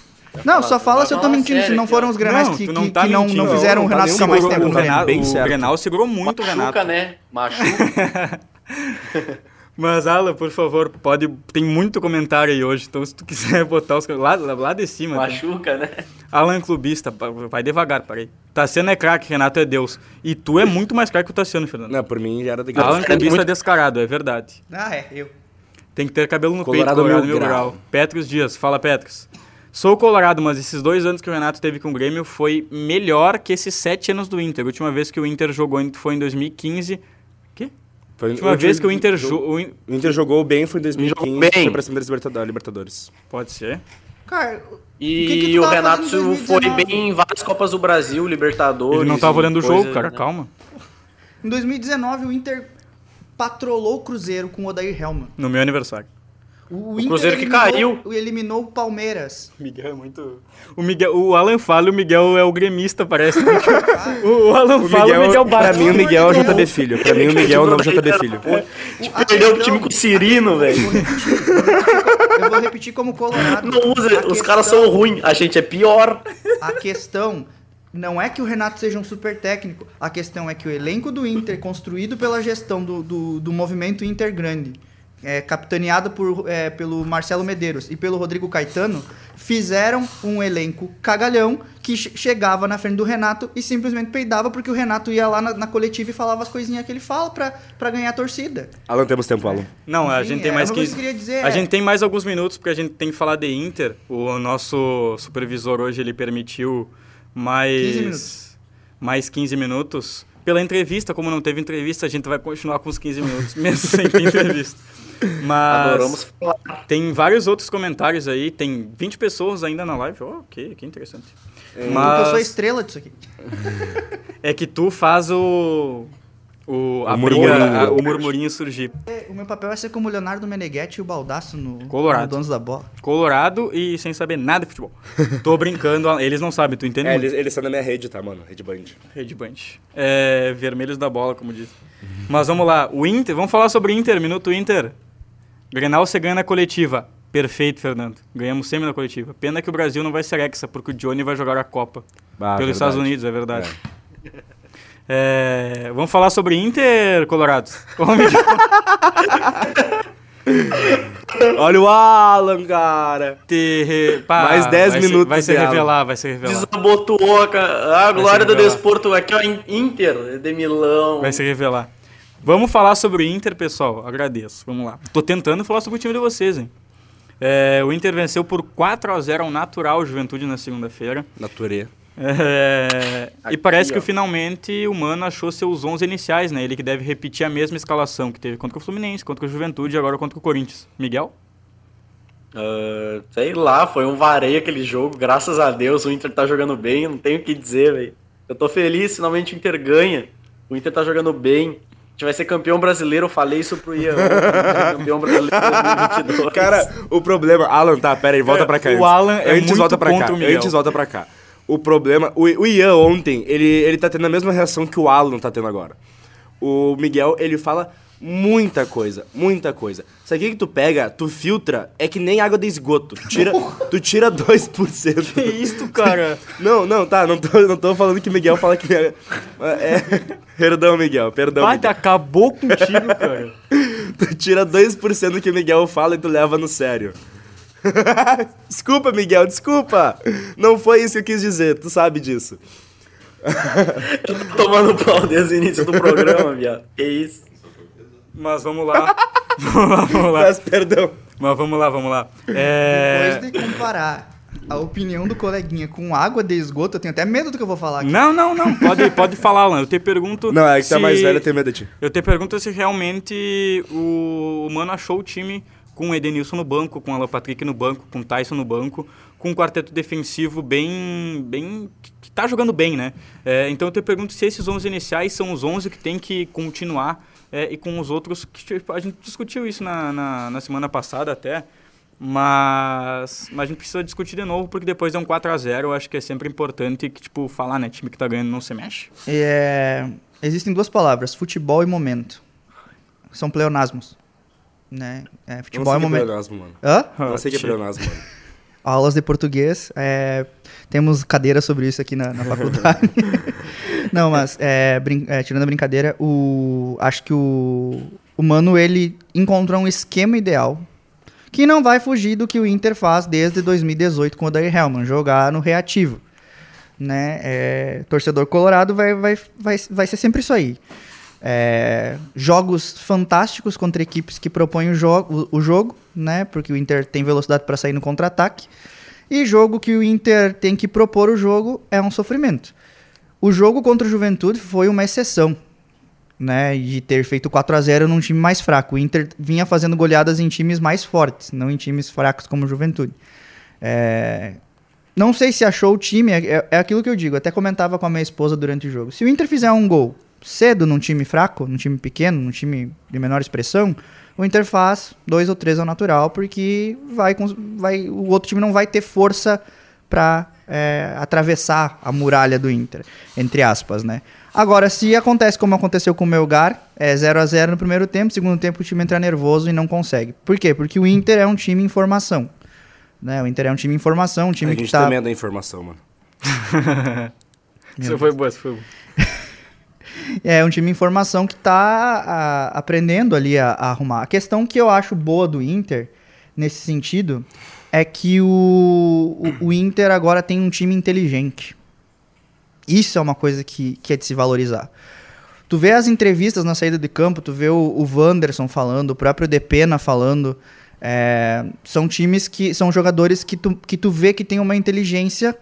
Não, só fala se eu tô mentindo, se não foram os Grenais Não, que, não que- tá que não, mentindo. não fizeram Não, o Renato tá ficar mais tempo o no bem o certo. Grenal segurou muito o Renato. Machuca, né? Machuca. Mas, Alan, por favor, pode. Tem muito comentário aí hoje, então se tu quiser botar os. Lá, lá de cima. tá? Machuca, né? Alan Clubista, vai devagar, parei. Tassiano é craque, Renato é Deus. E tu é muito mais craque que o Tassiano, Fernando. Não, por mim já era daqui. Alan é Clubista muito- é descarado, é verdade. Ah, é, eu. Tem que ter cabelo no Colorado peito, Colorado mil grau. grau. Petros Dias, fala Petros. Sou colorado, mas esses dois anos que o Renato teve com o Grêmio foi melhor que esses sete anos do Inter. A última vez que o Inter jogou foi em 2015. Quê? Foi A última vez que o Inter jogou. O Inter jogou bem foi em 2015, Jogou bem. foi pra cima da Liberta- da Libertadores. Pode ser. Cara, E O que que o Renato foi 2019? bem em várias Copas do Brasil, Libertadores. Ele não tava olhando o jogo, cara, né? calma. em 2019 o Inter patrolou o Cruzeiro com o Odair Helman. No meu aniversário. O, Cruzeiro que eliminou- caiu. Eliminou o Palmeiras. O Miguel é muito. O, Miguel, o Alan fala e o Miguel é o gremista, parece. o, o Alan O fala e o Miguel pra bate. mim o Miguel é o JB Filho. Pra mim o Miguel é o novo JB Filho. A Perdeu o questão- time com o Cirino, velho. Eu vou repetir, como colorado. Não usa, A os caras questão- são ruins, a gente é pior. A questão não é que o Renato seja um super técnico. A questão é que o elenco do Inter, construído pela gestão do, do, do movimento Inter Grande, é, capitaneado por, é, pelo Marcelo Medeiros e pelo Rodrigo Caetano, fizeram um elenco cagalhão que che- chegava na frente do Renato e simplesmente peidava porque o Renato ia lá na, na coletiva e falava as coisinhas que ele fala pra, pra ganhar a torcida. Alan, temos tempo, Alan. Não, a Enfim, gente tem é, mais uma coisa 15. que eu queria dizer A é- gente tem mais alguns minutos porque a gente tem que falar de Inter. O nosso supervisor hoje ele permitiu mais 15 minutos. mais 15 minutos. Pela entrevista, como não teve entrevista, a gente vai continuar com os 15 minutos, mesmo sem ter entrevista. Mas Adoramos falar. tem vários outros comentários aí, tem 20 pessoas ainda na live. Oh, ok, que interessante. Porque eu sou Mas estrela disso aqui. é que tu faz o o, a O briga, murmurinho. a- o murmurinho surgir. É, O meu papel é ser como o Leonardo Meneghetti e o Baldaço no, Colorado. no Donos da Bola. Colorado e sem saber nada de futebol. Tô brincando, eles não sabem, tu entende? É, eles, eles estão na minha rede, tá, mano? Rede Band. Red Band. É, vermelhos da bola, como diz. Mas vamos lá, o Inter, vamos falar sobre Inter, minuto Inter. Grenal você ganha na coletiva. Perfeito, Fernando. Ganhamos sempre na coletiva. Pena que o Brasil não vai ser hexa, porque o Johnny vai jogar a Copa. Ah, pelos verdade. Estados Unidos, é verdade. É, vamos falar sobre Inter, Colorado. Olha o Alan, cara. Te- pá, Mais 10 vai se- minutos Vai se revelar, vai se revelar. Desabotoou a, a glória do desporto aqui, ó, em Inter, de Milão. Vai se revelar. Vamos falar sobre o Inter, pessoal. Agradeço. Vamos lá. Tô tentando falar sobre o time de vocês, hein? É, o Inter venceu por 4 a 0 ao natural Juventude na segunda-feira. Naturê. É, e parece que ó. finalmente o Mano achou seus 11 iniciais, né? Ele que deve repetir a mesma escalação que teve contra o Fluminense, contra o Juventude e agora contra o Corinthians. Miguel? Ah, sei lá, foi um vareio aquele jogo, graças a Deus o Inter tá jogando bem, não tenho o que dizer, velho. Eu tô feliz, finalmente o Inter ganha. O Inter tá jogando bem. A gente vai ser campeão brasileiro, eu falei isso pro Ian. ontem, campeão brasileiro 2022. Cara, o problema. Alan, tá, pera aí, volta pra cá. o antes. Alan é antes muito volta pra cá. contra o Miguel. Antes volta pra cá. O problema. O, o Ian ontem, ele, ele tá tendo a mesma reação que o Alan tá tendo agora. O Miguel, ele fala muita coisa, muita coisa. Isso aqui que tu pega, tu filtra, é que nem água de esgoto. Tu tira, tu tira 2%. Que isso, cara? Não, não, tá, não tô, não tô falando que o Miguel fala que é. é perdão, Miguel, perdão. Pai, Miguel. acabou contigo, cara. Tu tira 2% do que o Miguel fala e tu leva no sério. desculpa, Miguel, desculpa. Não foi isso que eu quis dizer, tu sabe disso. Eu tô tomando pau desde o início do programa, viado. Que isso? Mas vamos lá. vamos lá, vamos lá. Mas perdão. Mas vamos lá, vamos lá. É... Depois de comparar a opinião do coleguinha com água de esgoto, eu tenho até medo do que eu vou falar aqui. Não, não, não. Pode, pode falar, Alan. Eu te pergunto. Não, é que tá se- mais velho, eu tenho medo de ti. Eu te pergunto se realmente o, o Mano achou o time com o Edenilson no banco, com o Alan Patrick no banco, com o Tyson no banco, com um quarteto defensivo bem, bem que está jogando bem, né? É, então eu te pergunto se esses 11 iniciais são os 11 que tem que continuar é, e com os outros que a gente discutiu isso na, na, na semana passada até, mas, mas a gente precisa discutir de novo, porque depois de um 4 a 0 eu acho que é sempre importante que, tipo, falar, né? Time que tá ganhando não se mexe. É, existem duas palavras, futebol e momento. São pleonasmos. Né? É, Não futebol sei é que é momento. pleonasmo, mano. Hã? Não sei que é pleonasmo, mano. Aulas de português. é, temos cadeira sobre isso aqui na, na faculdade. Não, mas é, brin- é, tirando a brincadeira, o, acho que o, o Mano ele encontrou um esquema ideal que não vai fugir do que o Inter faz desde 2018 com o Odair Hellman, jogar no reativo. Né? É, torcedor colorado vai, vai, vai, vai ser sempre isso aí. É, jogos fantásticos contra equipes que propõem o, jogo o, o jogo, né? Porque o Inter tem velocidade para sair no contra-ataque. E jogo que o Inter tem que propor o jogo é um sofrimento. O jogo contra o Juventude foi uma exceção, né? De ter feito 4 a 0 num time mais fraco. O Inter vinha fazendo goleadas em times mais fortes, não em times fracos como o Juventude. É, Não sei se achou o time, é, é- é aquilo que eu digo, até comentava com a minha esposa durante o jogo. Se o Inter fizer um gol cedo num time fraco, num time pequeno, num time de menor expressão, o Inter faz dois ou três ao natural, porque vai, vai, o outro time não vai ter força para atravessar a muralha do Inter, entre aspas, né? Agora, se acontece como aconteceu com o Melgar, é 0 a 0 no primeiro tempo, segundo tempo o time entra nervoso e não consegue. Por quê? Porque o Inter é um time em formação. Né? O Inter é um time em formação, um time a que gente tá... também é da informação, mano. Isso foi boa, isso foi boa. É um time em formação que tá a- aprendendo ali a, a arrumar. A questão que eu acho boa do Inter, nesse sentido, é que o, o, o Inter agora tem um time inteligente. Isso é uma coisa que, que é de se valorizar. Tu vê as entrevistas na saída de campo, tu vê o, o Wanderson falando, o próprio Depena falando. é, são times que. São jogadores que tu, que tu vê que tem uma inteligência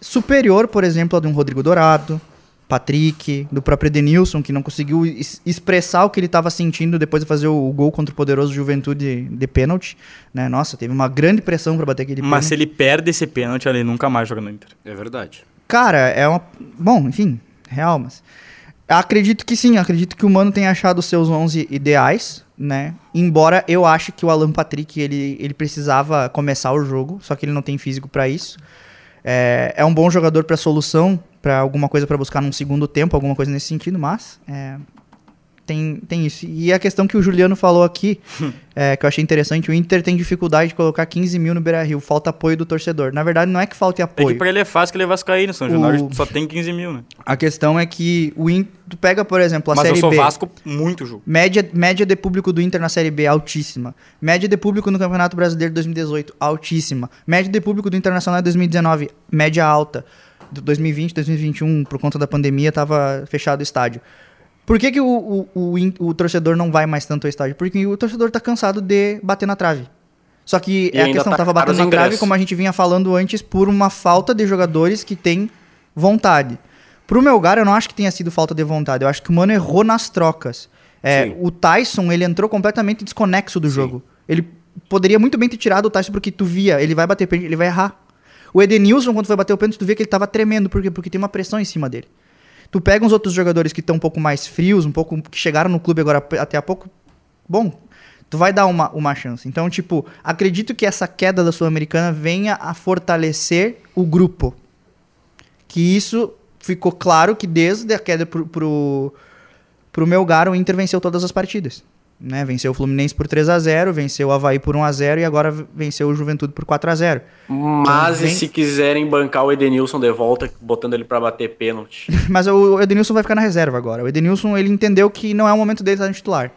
superior, por exemplo, a de um Rodrigo Dourado, Patrick, do próprio Edenilson, que não conseguiu es- expressar o que ele estava sentindo depois de fazer o, o gol contra o poderoso Juventude de pênalti. Né? Nossa, teve uma grande pressão para bater aquele Mas se ele perde esse pênalti, ele nunca mais joga no Inter. É verdade. Cara, é uma. Bom, enfim, real, mas. Acredito que sim, acredito que o Mano tenha achado os seus 11 ideais, né? Embora eu ache que o Alan Patrick ele, ele precisava começar o jogo, só que ele não tem físico para isso. É, é um bom jogador para solução, para alguma coisa para buscar num segundo tempo, alguma coisa nesse sentido, mas é, tem, tem isso. E a questão que o Juliano falou aqui, é, que eu achei interessante, o Inter tem dificuldade de colocar 15 mil no Beira-Rio, falta apoio do torcedor. Na verdade, não é que falte É apoio. que pra ele é fácil que ele é vascaíno, São O- Januário só tem 15 mil, né? A questão é que o Inter, tu pega, por exemplo, a Mas eu Série sou B. Vasco muito jogo. Média, média de público do Inter na Série B altíssima. Média de público no Campeonato Brasileiro de 2018 altíssima. Média de público do Internacional de 2019 média alta. Do 2020, 2021, por conta da pandemia, tava fechado o estádio. Por que, que o, o, o, o torcedor não vai mais tanto ao estádio? Porque o torcedor tá cansado de bater na trave. Só que E é a questão, tá tava batendo na trave, como a gente vinha falando antes, por uma falta de jogadores que têm vontade. Pro Melgar, eu não acho que tenha sido falta de vontade. Eu acho que o Mano errou nas trocas. É, Sim. o Tyson, ele entrou completamente desconexo do jogo. Ele poderia muito bem ter tirado o Tyson porque tu via, ele vai bater pênalti, ele vai errar. O Edenilson, quando foi bater o pênalti, tu via que ele tava tremendo. Por quê? Porque tem uma pressão em cima dele. Tu pega uns outros jogadores que estão um pouco mais frios, um pouco que chegaram no clube agora até há pouco. Bom, tu vai dar uma, uma chance. Então, tipo, acredito que essa queda da Sul-Americana venha a fortalecer o grupo. Que isso ficou claro que desde a queda pro, pro, pro Melgar, o Inter venceu todas as partidas. Né? Venceu o Fluminense por 3 a 0 venceu o Havaí por 1 a 0 e agora venceu o Juventude por 4 a 0 Mas Então, e vem- se quiserem bancar o Edenilson de volta, botando ele pra bater pênalti? Mas o Edenilson vai ficar na reserva agora. O Edenilson, ele entendeu que não é o momento dele estar no titular.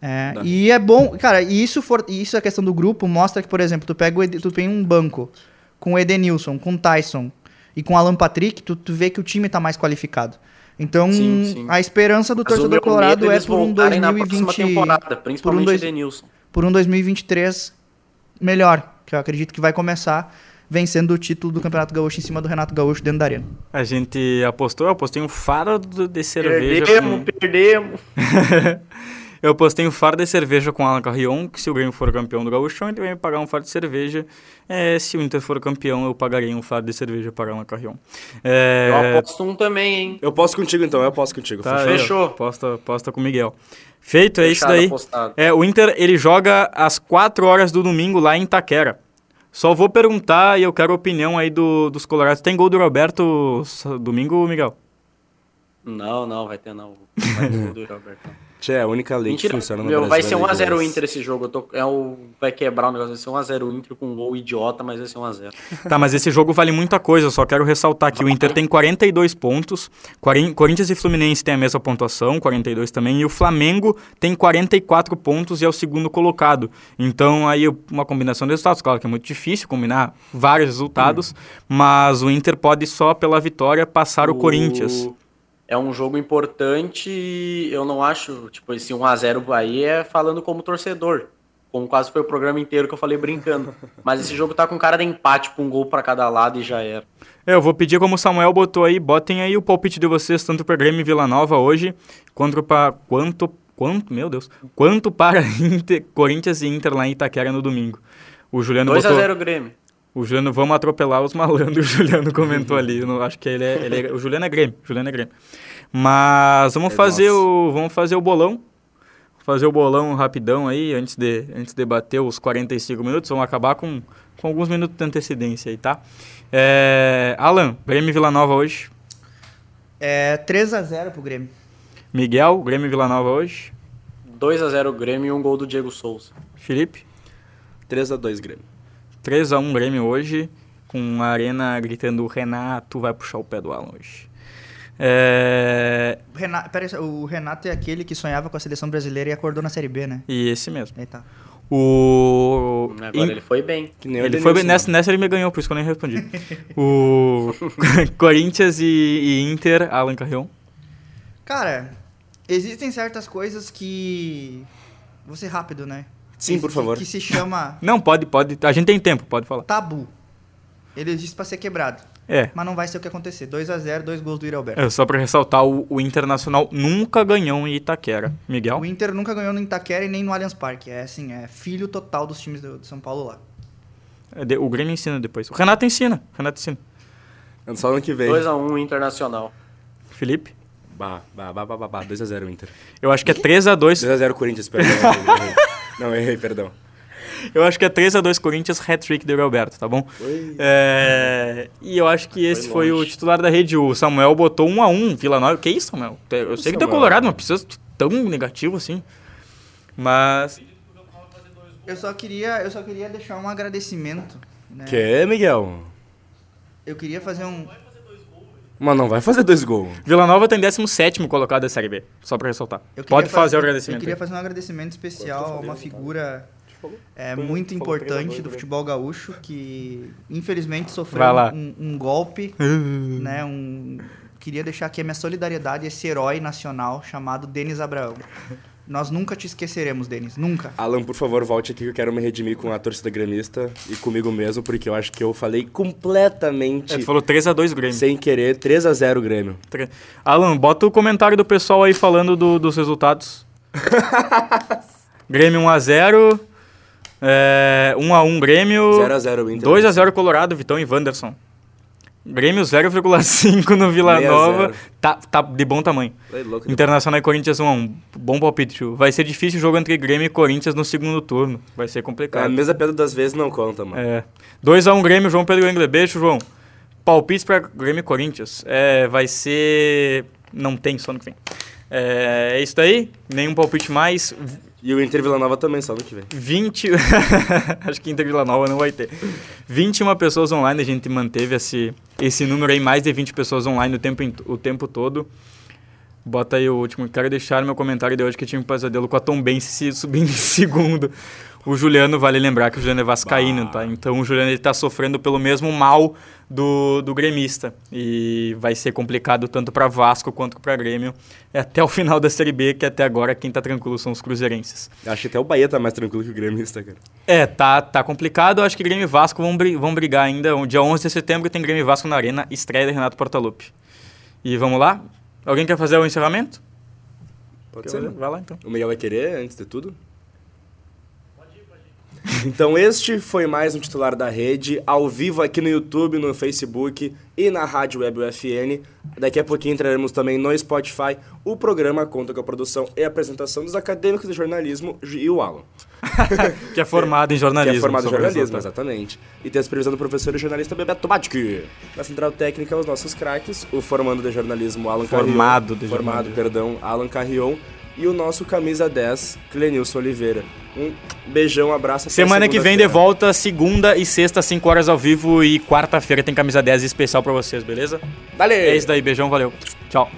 É, Tá. e é bom, cara, e isso, for, e isso é a questão do grupo, mostra que, por exemplo, tu pega o Ed- tu tem um banco com o Edenilson, com o Tyson e com o Alan Patrick, tu, tu vê que o time tá mais qualificado. Então, Sim, sim. a esperança do Mas torcedor colorado é eles por um voltarem na próxima 2020, temporada, por principalmente um dois- por um 2023 melhor, que eu acredito que vai começar vencendo o título do Campeonato Gaúcho em cima do Renato Gaúcho dentro da arena. A gente apostou, eu apostei um faro do- de cerveja. Perdemos, com- perdemos. Eu postei um fardo de cerveja com Alan Carrion, que se o Grêmio for campeão do Gauchão, ele vai me pagar um fardo de cerveja. É, se o Inter for campeão, eu pagarei um fardo de cerveja para Alan Carrion. É, Eu aposto um também, hein? Eu posso contigo então, eu posso contigo. tá, fechou? Posta, posta com o Miguel. Feito, é isso daí. apostado. É, o Inter, ele joga às 4 horas do domingo lá em Itaquera. Só vou perguntar e eu quero a opinião aí do, dos colorados. Tem gol do Roberto domingo, Miguel? Não, não, vai ter não. Vai ter gol do Roberto. Tchê, é a única lei que Mentira, funciona no meu, Brasil. vai é ser a lei de 1x0 o Deus. Inter esse jogo. Eu tô, é o, vai quebrar o negócio, vai ser 1x0 o Inter com um gol idiota, mas vai ser 1x0. Tá, mas esse jogo vale muita coisa. Só quero ressaltar que o Inter tem 42 pontos. Corin- Corinthians e Fluminense têm a mesma pontuação, 42 também. E o Flamengo tem 44 pontos e é o segundo colocado. Então, aí, uma combinação de resultados. Claro que é muito difícil combinar vários resultados. Mas o Inter pode só pela vitória passar o, Corinthians. É um jogo importante e eu não acho, tipo, esse 1x0 aí é falando como torcedor. Como quase foi o programa inteiro que eu falei brincando. Mas esse jogo tá com cara de empate, com um gol pra cada lado e já era. É, eu vou pedir como o Samuel botou aí, botem aí o palpite de vocês, tanto para Grêmio e Vila Nova hoje, quanto para quanto quanto, meu Deus, quanto para Inter, Corinthians e Inter lá em Itaquera no domingo. O Juliano botou, 2x0 Grêmio. O Juliano vamos atropelar os malandros, o Juliano comentou ali, eu não acho que ele é, ele é- o Juliano é Grêmio, Juliano é Grêmio. Mas vamos É fazer nosso. o vamos fazer o bolão. Fazer o bolão rapidão aí, antes de, antes de bater os 45 minutos. Vamos acabar com, com alguns minutos de antecedência aí, tá? É, Alan, Grêmio e Vila Nova hoje. É 3x0 pro Grêmio. Miguel, Grêmio e Vila Nova hoje. 2x0 Grêmio e um gol do Diego Souza. Felipe, 3x2 Grêmio. 3x1 Grêmio hoje. Com a Arena gritando: Renato vai puxar o pé do Alan hoje. É, O Renato, pera aí, o Renato é aquele que sonhava com a seleção brasileira e acordou na Série B, né? e esse mesmo. Tá. O. Agora em- ele foi bem. Que nem o Ele foi bem, nessa, nessa ele me ganhou, por isso que eu nem respondi. o Corinthians e, e Inter, Alan Carrion. Cara, existem certas coisas que. Vou ser rápido, né? Sim, Que- por favor. Que se chama Não, pode, pode. A gente tem tempo, pode falar. tabu. Ele existe pra ser quebrado. É. Mas não vai ser o que acontecer. 2x0, dois gols do Yuri Alberto. é só pra ressaltar, o, o Internacional nunca ganhou em Itaquera. Miguel? O Inter nunca ganhou no Itaquera e nem no Allianz Parque. É assim, é filho total dos times do, de São Paulo lá. É de- O Grêmio ensina depois. O Renato ensina. O Renato ensina. Só ano que vem. 2x1 Internacional. Felipe? Bah, bah, bah, bah, bah, bah. 2x0 Inter. Eu acho que é 3x2. 2x0 Corinthians, perdão. Não, errei, perdão. Eu acho que é 3x2 Corinthians, hat-trick do Roberto, tá bom? Oi. É, E eu acho que esse foi, o longe. titular da rede. O Samuel botou 1x1, Vila Nova. Que isso, Samuel? Eu sei que tu é Samuel. colorado, mas precisa tão negativo assim. Mas. Eu só queria, eu só queria deixar um agradecimento. Né? Que, Miguel? Eu queria fazer um. Mas não vai fazer dois gols. Vila Nova tem 17 colocado da Série B, só pra ressaltar. eu queria Pode fazer o Eu agradecimento. queria aí. fazer um agradecimento especial a uma figura é, muito importante do futebol gaúcho que infelizmente sofreu um, um golpe, né? Um, queria deixar aqui a minha solidariedade a esse herói nacional chamado Denis Abraão. Nós nunca te esqueceremos, Denis, nunca. Alan, por favor, volte aqui que eu quero me redimir com a torcida gremista e comigo mesmo, porque eu acho que eu falei completamente É, tu falou 3x2 Grêmio. sem querer 3x0 Grêmio. Alan, bota o comentário do pessoal aí falando do- dos resultados. Grêmio 1x0. É, 1x1 Grêmio. 0x0 Inter. 2x0 Colorado, Vitão e Wanderson. Grêmio 0,5 no Vila 6 a Nova. 0. Tá, tá de bom tamanho. Ei, louco, Internacional e Corinthians 1x1. Bom palpite, tio. Vai ser difícil o jogo entre Grêmio e Corinthians no segundo turno. Vai ser A complicado. mesa pedra das vezes não conta, mano. É. 2x1 Grêmio, João Pedro Engler. Beijo, João. Palpites pra Grêmio e Corinthians. É, vai ser. Não tem só no que vem. É, é isso daí. Nenhum palpite mais. E o Inter Vila Nova também, no que vem. 20. Acho que Inter Vila Nova não vai ter. 21 pessoas online, a gente manteve esse, esse número aí, mais de 20 pessoas online o tempo, o tempo todo. Bota aí o último. Quero deixar meu comentário de hoje que tinha um pesadelo com a Tom Benz se subindo em segundo. O Juliano, vale lembrar que o Juliano é vascaíno, tá? Então o Juliano ele tá sofrendo pelo mesmo mal do, do gremista. E vai ser complicado tanto para Vasco quanto para Grêmio. É até o final da Série B, que até agora quem tá tranquilo são os cruzeirenses. Acho que até o Bahia tá mais tranquilo que o gremista, cara. É, tá, tá complicado. Eu acho que Grêmio e Vasco vão, vão brigar ainda. Dia 11 de setembro tem Grêmio e Vasco na Arena, estreia de Renato Portaluppi. E vamos lá? Alguém quer fazer o encerramento? Pode ser, mano. Vai lá então. O Miguel vai querer, antes de tudo? Então este foi mais um titular da rede, ao vivo aqui no YouTube, no Facebook e na Rádio Web UFN. Daqui a pouquinho entraremos também no Spotify. O programa conta com a produção e apresentação dos acadêmicos de jornalismo e o Alan. Que é formado em jornalismo. Que é formado em jornalismo, exatamente. E tem a supervisão do professor e jornalista Bebeto Batic. Na central técnica, os nossos craques, o formando de jornalismo Alan Formado Carrion. de Formado, jornalismo. perdão, Alan Carrion. E o nosso camisa 10, Clenilson Oliveira. Um beijão, abraço. até Semana que vem de volta, segunda e sexta, 5 horas ao vivo. E quarta-feira tem camisa 10 especial pra vocês, beleza? Dale! É isso daí, beijão, valeu. Tchau.